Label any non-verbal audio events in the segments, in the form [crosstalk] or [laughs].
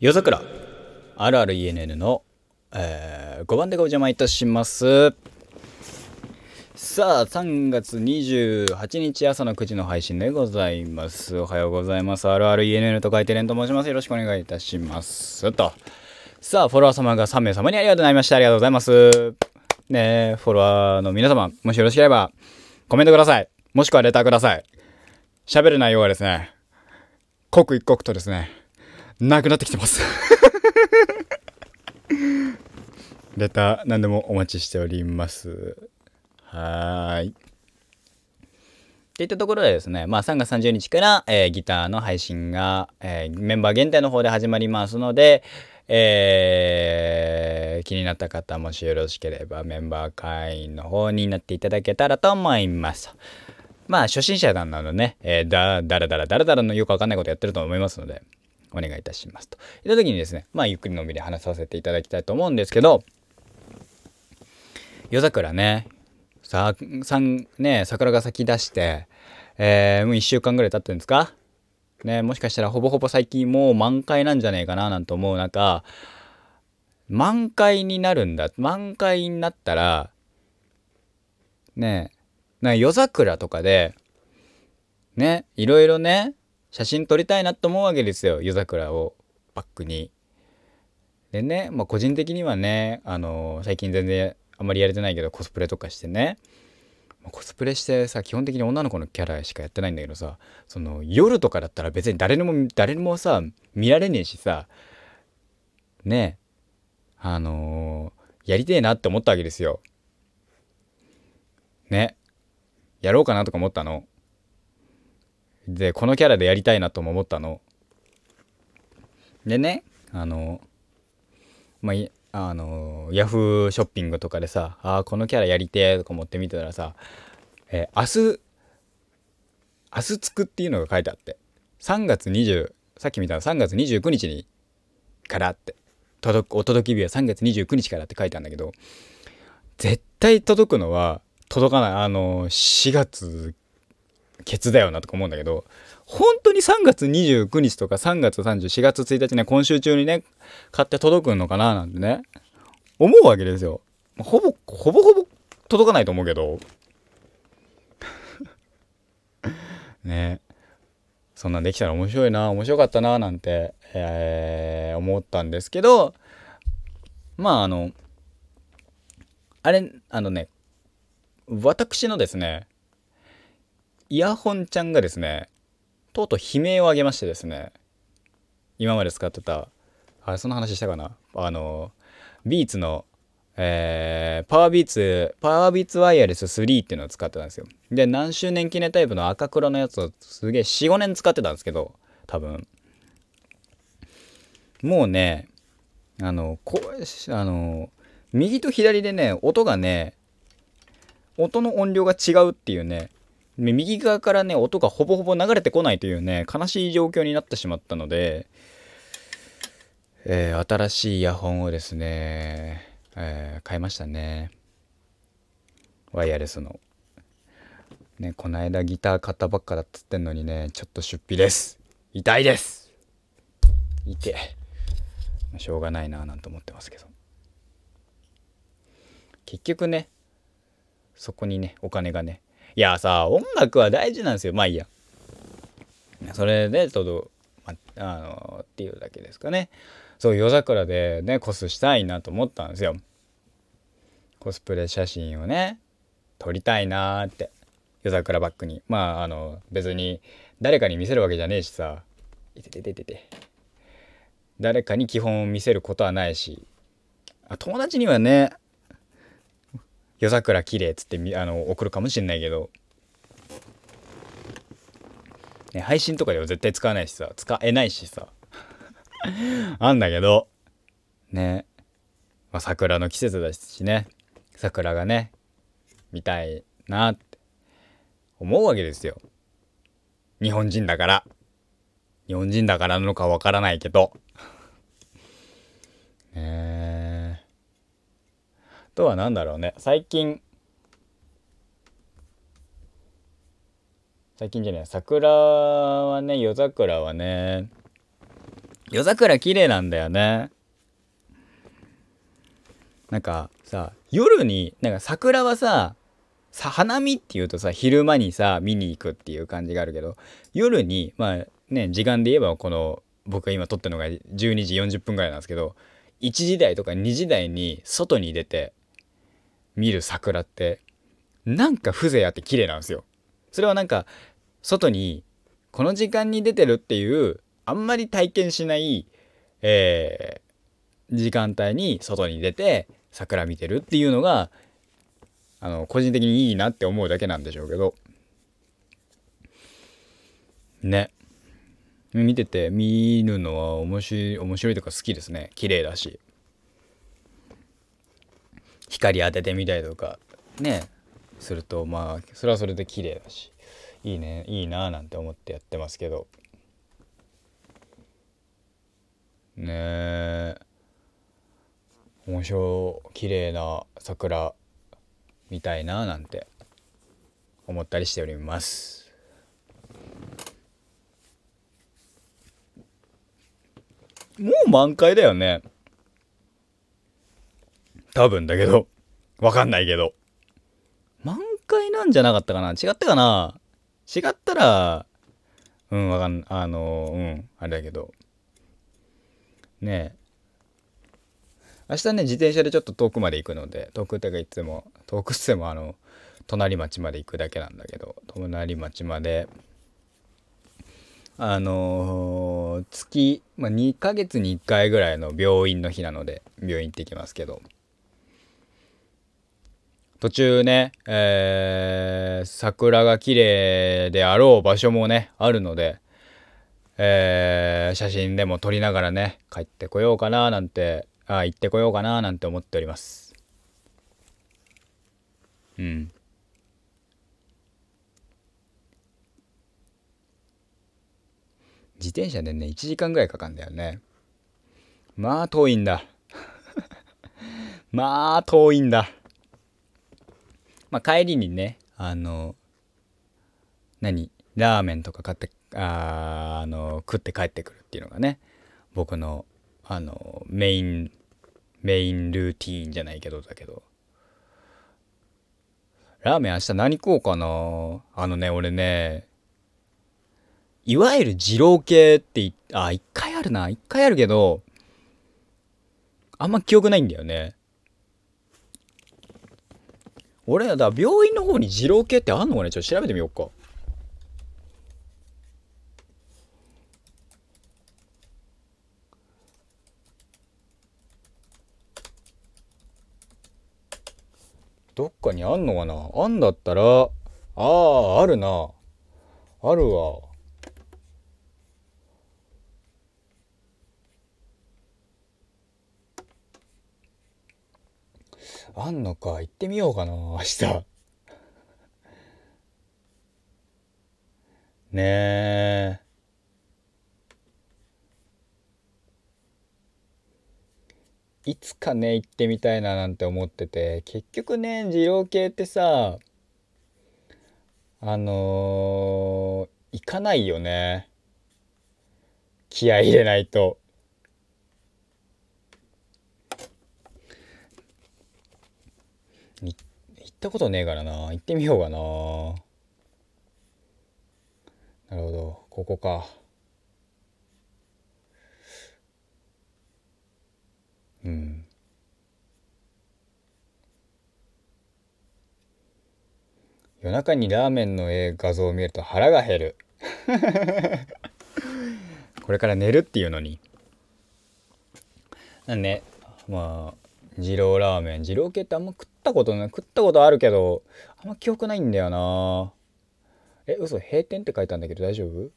夜桜。あるある ENN の、えー、5番でご邪魔いたします。さあ3月28日朝の9時の配信でございます。おはようございます。あるある ENN と書いてレンと申します。よろしくお願いいたします。と。さあフォロワー様が3名様にありがとうございましたありがとうございます。ねフォロワーの皆様もしよろしければコメントください。もしくはレターください。喋る内容はですね刻一刻とですねなくなってきてます。[laughs] レター何でもお待ちしております。はーい。っていったところでですね、まあ3月30日から、えー、ギターの配信が、えー、メンバー限定の方で始まりますので、えー、気になった方もしよろしければメンバー会員の方になっていただけたらと思います。まあ初心者なんなのね、えー、だ、だらだらだらだらのよくわかんないことやってると思いますので、お願いいたしますと。いった時にですね、まあゆっくりのんびり話させていただきたいと思うんですけど、夜桜ね、さ、さん、ね、桜が咲き出して、えー、もう1週間ぐらい経ってるんですか？ね、もしかしたらほぼほぼ最近もう満開なんじゃねえかななんて思う中、満開になるんだ。満開になったら、ねな夜桜とかで、ね、いろいろね、写真撮りたいなと思うわけですよ夜桜をバックに。でね、まあ、個人的にはね、あのー、最近全然あんまりやれてないけどコスプレとかしてねコスプレしてさ基本的に女の子のキャラしかやってないんだけどさその夜とかだったら別に誰にも誰にもさ見られねえしさねあのー、やりてえなって思ったわけですよ。ねやろうかなとか思ったの。で、このキャラでやりたいなとも思ったの。でね、あの、まあ、あの、ヤフーショッピングとかでさ、あ、このキャラやりてえとか思って見てたらさ、えー、明日、明日つくっていうのが書いてあって、3月20、さっき見たの3月29日に、からって、届く、お届け日は3月29日からって書いてあるんだけど、絶対届くのは、届かない、あの、4月ケツだよなとか思うんだけど、本当に3月29日とか3月34月1日ね、今週中にね、買って届くのかななんてね、思うわけですよ。ほぼ、ほぼほぼ届かないと思うけど。[laughs] ねそんなんできたら面白いな、面白かったな、なんて、えー、思ったんですけど、まああの、あれ、あのね、私のですね、イヤホンちゃんがですね、とうとう悲鳴を上げましてですね、今まで使ってた、あれ、その話したかな？あの、ビーツの、えー、パワービーツ、パワービーツワイヤレス3っていうのを使ってたんですよ。で、何周年記念タイプの赤黒のやつをすげえ4、5年使ってたんですけど、多分。もうね、あの、こうあの、右と左でね、音がね、音の音量が違うっていうね、右側からね、音がほぼほぼ流れてこないというね、悲しい状況になってしまったので、えー、新しいイヤホンをですね、えー、買いましたね。ワイヤレスの。ね、こないだギター買ったばっかだっつってんのにね、ちょっと出費です。痛いです痛え。しょうがないなぁなんて思ってますけど。結局ね、そこにね、お金がね、いやさ、音楽は大事なんですよ。まあいいや。それで、ちょっと、まあの、っていうだけですかね。そう、夜桜でね、コスしたいなと思ったんですよ。コスプレ写真をね、撮りたいなーって。夜桜バックに。まあ、あの、別に誰かに見せるわけじゃねえしさ。いててててて。誰かに基本を見せることはないし。あ友達にはね、夜桜綺麗っつってあの送るかもしんないけど、ね、配信とかでは絶対使わないしさ使えないしさ。[laughs] あんだけどね、まあ、桜の季節だしね。桜がね見たいなって思うわけですよ。日本人だから。日本人だからなのかわからないけど。ねえ。とは何だろうね。最近最近じゃない桜はね夜桜はね夜桜綺麗なんだよね。なんかさ、夜に、なんか桜はさ、さ花見っていうとさ、昼間にさ、見に行くっていう感じがあるけど、夜に、まあね、時間で言えばこの、僕が今撮ってるのが12時40分ぐらいなんですけど、1時台とか2時台に外に出て見る桜って、なんか風情あって綺麗なんですよ。それはなんか、外に、この時間に出てるっていう、あんまり体験しない、えー、時間帯に外に出て桜見てるっていうのがあの個人的にいいなって思うだけなんでしょうけど。ね。見てて見るのは面白い面白いとか好きですね。綺麗だし。光当ててみたりとかね。するとまあそれはそれで綺麗だし。いいねいいなーなんて思ってやってますけど。ねえ。面白綺麗な桜見たいななんて思ったりしております。もう満開だよね。多分だけど。わかんないけど。満開なんじゃなかったかな。違ったかな。違ったらうんわかんあのうんあれだけど。ね明日ね自転車でちょっと遠くまで行くので遠くってかいつも遠くっつってもあの隣町まで行くだけなんだけど隣町まで。あのー、月、まあ、2ヶ月に1回ぐらいの病院の日なので病院行ってきますけど。途中ね、えー、桜が綺麗であろう場所もねあるのでえー、写真でも撮りながらね帰ってこようかななんてあ行ってこようかななんて思っております。うん。自転車でね1時間ぐらいかかるんだよね。まあ遠いんだ。[laughs] まあ遠いんだ。まあ帰りにねあの何ラーメンとか買ってああの食って帰ってくるっていうのがね僕のあのメインメインルーティーンじゃないけどだけど。ラーメン明日何食おうかな？あのね俺ねいわゆる二郎系ってあ一回あるな一回あるけどあんま記憶ないんだよね。俺だ病院の方に二郎系ってあんのかね？ちょっと調べてみようかどっかにあんのかな？あんだったら、ああ、あるな。あるわ。あんのか。行ってみようかな、明日。[laughs] ねえ。いつかね行ってみたいななんて思ってて結局ね二郎系ってさあのー、行かないよね気合い入れないと行ったことねえからな。行ってみようかな。なるほど。ここか。うん。夜中にラーメンの画像を見ると腹が減る。[laughs] これから寝るっていうのに。なんねまあ二郎ラーメン。二郎系ってあんま食ったことない食ったことあるけどあんま記憶ないんだよな。え嘘閉店って書いたんだけど大丈夫？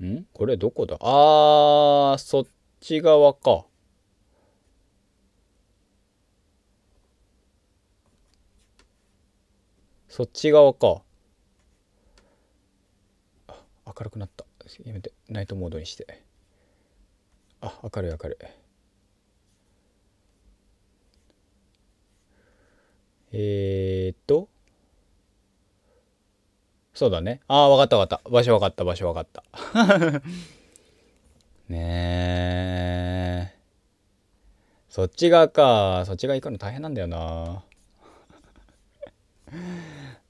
[laughs] ん？これどこだ？あー、そっち側か。そっち側か。あ明るくなった。やめて。ナイトモードにして。あ明るい明るい。えー、っと。そうだね。ああ分かった分かった。場所分かった場所分かった。[laughs] ねえそっち側か。そっち側行くの大変なんだよな。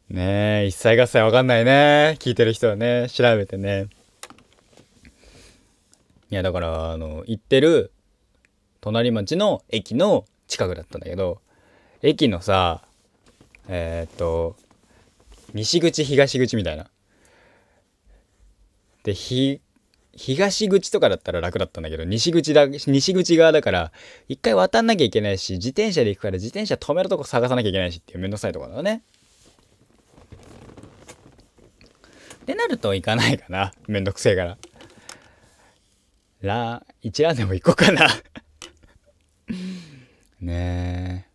ねえ一切合切わかんないね。聞いてる人はね調べてね。いやだからあの行ってる隣町の駅の近くだったんだけど駅のさえー、っと西口東口みたいな。でひ東口とかだったら楽だったんだけど西口だ西口側だから一回渡んなきゃいけないし自転車で行くから自転車止めるとこ探さなきゃいけないしっていうめんどくさいとこだね。ってなると行かないかなめんどくせえからラ一ラでも行こうかな [laughs] ねえ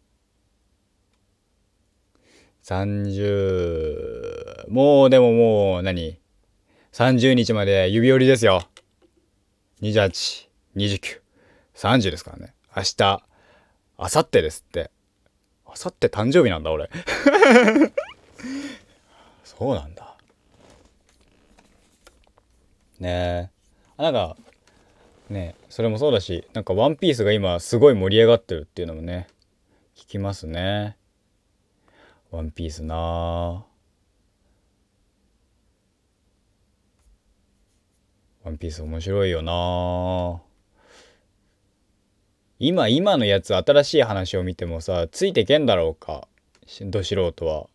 30もうでももう何？30日まで指折りですよ28、29、30ですからね。明日、明後日ですって。明後日誕生日なんだ、俺。[laughs] そうなんだ。ねえ。なんか、ねそれもそうだし、なんかワンピースが今すごい盛り上がってるっていうのもね、聞きますね。ワンピースなワンピース面白いよな今今のやつ新しい話を見てもさついてけんだろうか？ど素人は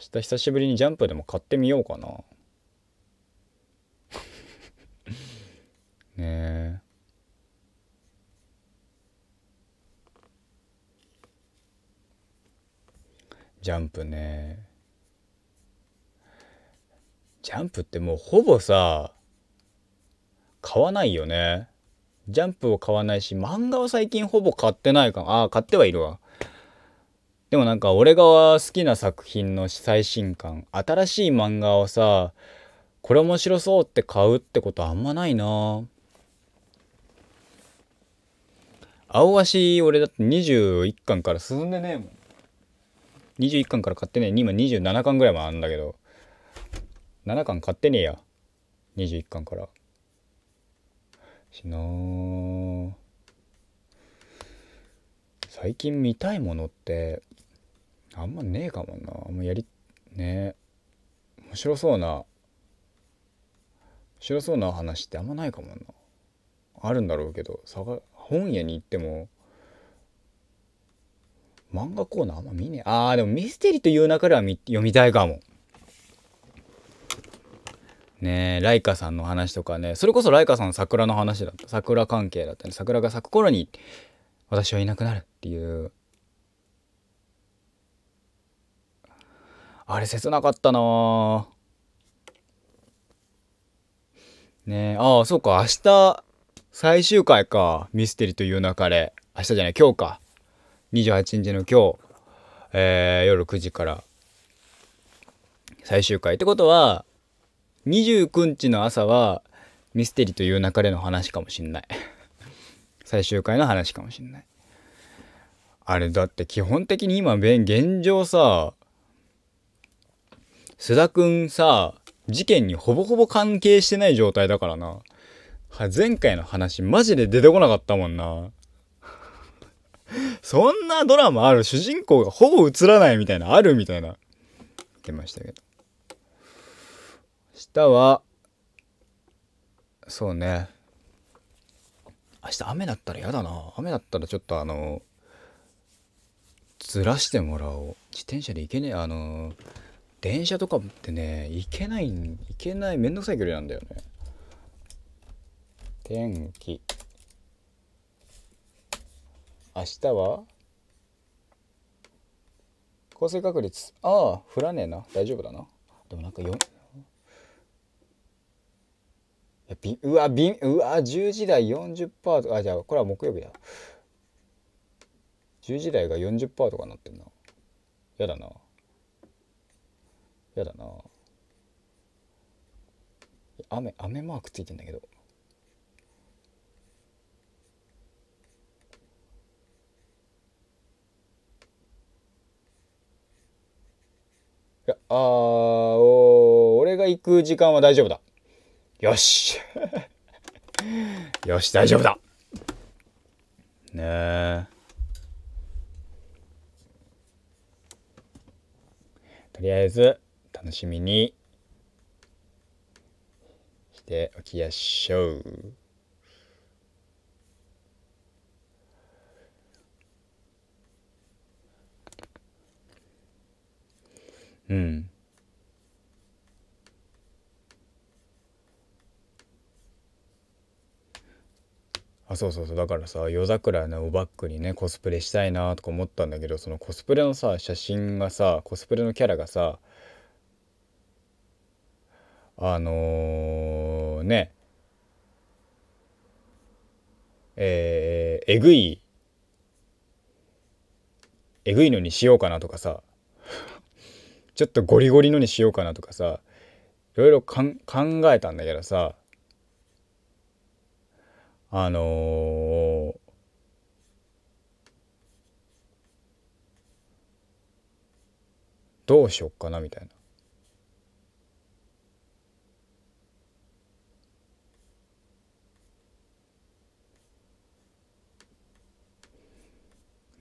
明日久しぶりにジャンプでも買ってみようかな。[laughs] ねえ。ジャンプね。ジャンプってもうほぼさ買わないよね。ジャンプを買わないし漫画は最近ほぼ買ってないかああ買ってはいるわ。でもなんか俺が好きな作品の最新刊新しい漫画をさこれ面白そうって買うってことあんまないな。青足俺だって21巻から進んでねえもん。21巻から買ってねえ。今27巻ぐらいもあるんだけど。7巻買ってねえや。21巻から。しな最近見たいものってあんまねえかもな。あんまやりね面白そうな面白そうな話ってあんまないかもな。あるんだろうけど本屋に行っても漫画コーナーあんま見ねえ。あーでもミステリーという中では読みたいかも。ねえライカさんの話とかね。それこそライカさんの桜の話だった。桜関係だったね。桜が咲く頃に私はいなくなるっていうあれ切なかったな。ねえ。ああそうか。明日最終回か。ミステリという流れ。明日じゃない。今日か。28日の今日、えー、夜9時から。最終回。ってことは29日の朝はミステリという流れの話かもしんない。[laughs] 最終回の話かもしんない。あれだって基本的に今現状さ須田くんさ事件にほぼほぼ関係してない状態だからな。前回の話マジで出てこなかったもんな。そんなドラマある主人公がほぼ映らないみたいなあるみたいな。言ってましたけど。明日はそうね。明日雨だったら嫌だな。雨だったらちょっとあのずらしてもらおう。自転車で行けねえあの電車とかってね行けない行けないめんどくさい距離なんだよね。天気。明日は？降水確率。ああ降らねえな。大丈夫だな。でもなんかよやびうわびうわ10時台40%とか。あじゃあこれは木曜日だ。10時台が40%とかなってんな。やだな。やだな。雨雨マークついてんだけど。ああお俺が行く時間は大丈夫だ。よし。[laughs] よし大丈夫だ。ねえ。とりあえず。楽しみに。しておきましょう。うん。あそうそうそう。だからさ夜桜のバックにねコスプレしたいなとか思ったんだけどそのコスプレのさ写真がさコスプレのキャラがさあのー、ね。えー、えぐい。えぐいのにしようかなとかさ。ちょっとゴリゴリのにしようかなとかさ。いろいろ考えたんだけどさ。あのー、どうしよっかなみたいな。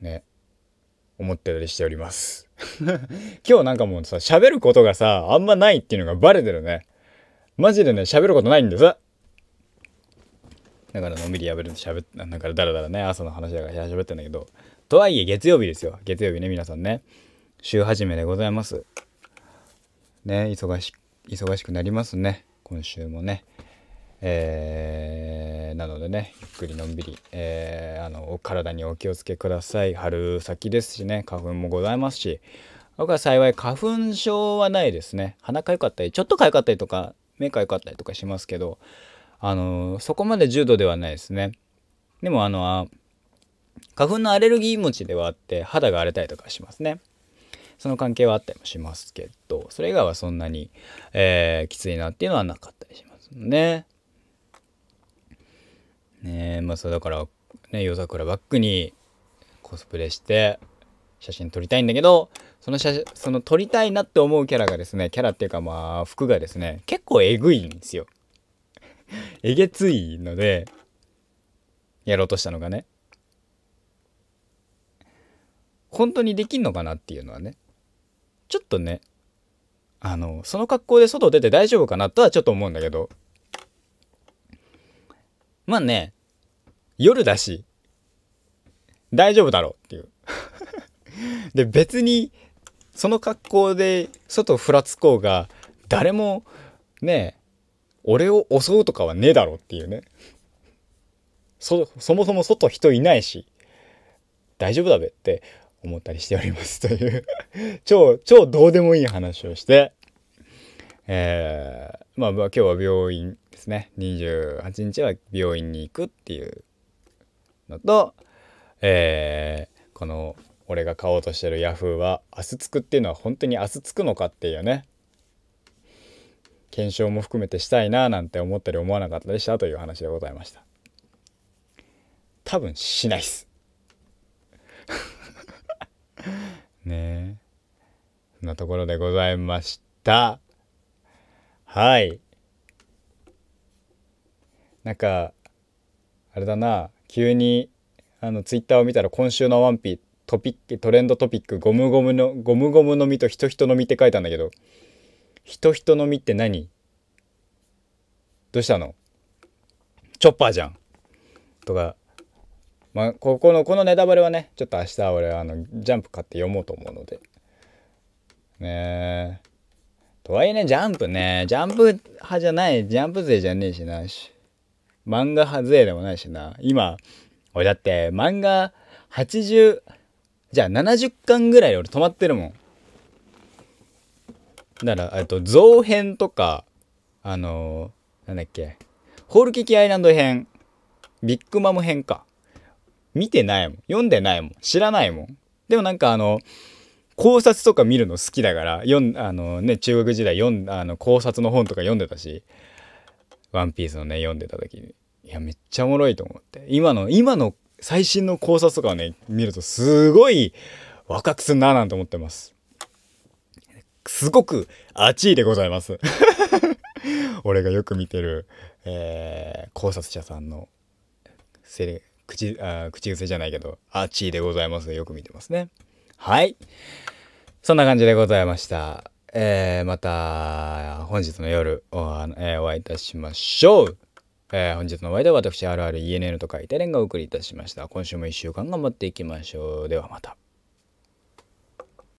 ね思ってたりしております。[laughs] 今日なんかもうさ喋ることがさあんまないっていうのがバレてるね。マジでね喋ることないんです。だからのんびりやべるしゃべっだからだらだらね朝の話だから喋ってんだけど。とはいえ月曜日ですよ。月曜日ね皆さんね。週始めでございます。ね忙し忙しくなりますね。今週もね。えー、なのでねゆっくりのんびり、えー、あの体にお気をつけください。春先ですしね花粉もございますし僕は幸い花粉症はないですね。鼻かゆかったりちょっとかゆかったりとか目かゆかったりとかしますけどあのそこまで重度ではないですね。でもあの花粉のアレルギー持ちではあって肌が荒れたりとかしますね。その関係はあったりもしますけどそれ以外はそんなに、えー、きついなっていうのはなかったりしますね。ね。まあそうだからね夜桜バックにコスプレして写真撮りたいんだけどその写その撮りたいなって思うキャラがですねキャラっていうかまあ服がですね結構えぐいんですよ。[laughs] えげついのでやろうとしたのがね。本当にできんのかなっていうのはね。ちょっとねあのその格好で外出て大丈夫かなとはちょっと思うんだけど。まあね夜だし大丈夫だろうっていう。[laughs] で別にその格好で外ふらつこうが誰もね俺を襲うとかはねえだろっていうね。そそもそも外人いないし大丈夫だべって思ったりしておりますという。[laughs] 超超どうでもいい話をして。えー、まあまあ今日は病院ですね。28日は病院に行くっていうのとえー、この俺が買おうとしてるヤフーは明日つくっていうのは本当に明日つくのかっていうね。検証も含めてしたいななんて思ったり思わなかったりしたという話でございました。多分しないっす。[laughs] ねえ。そんなところでございました。はい。なんかあれだな。急にあのツイッターを見たら今週のワンピートピックトレンドトピックゴムゴムのゴムゴムの実と人人の実って書いたんだけど人人の実って何？どうしたの？チョッパーじゃん。とかまあここのこのネタバレはねちょっと明日俺あのジャンプ買って読もうと思うので。ねえ。とはいえねジャンプね。ジャンプ派じゃない。ジャンプ勢じゃねえしな。し漫画派勢でもないしな今俺だって漫画80じゃあ70巻ぐらい俺止まってるもんだから、えっと、造編とか、あのー、なんだっけ、ホールケーキアイランド編、ビッグマム編か。見てないもん。読んでないもん。知らないもん。でもなんかあの、考察とか見るの好きだから、読ん、あのね、中学時代読ん、あの、考察の本とか読んでたし、ワンピースのね、読んでた時に、いや、めっちゃおもろいと思って。今の、今の最新の考察とかをね、見るとすごい若くすんななんて思ってます。すごく熱いでございます。[laughs] 俺がよく見てる、えー、考察者さんのセレ口あ口癖じゃないけど熱いでございますよく見てますね。はい。そんな感じでございました。えー、また本日の夜お,、えー、お会いいたしましょう。えー、本日のお相手は私 RRENN と書いてレンがお送りいたしました。今週も1週間頑張っていきましょう。ではまた。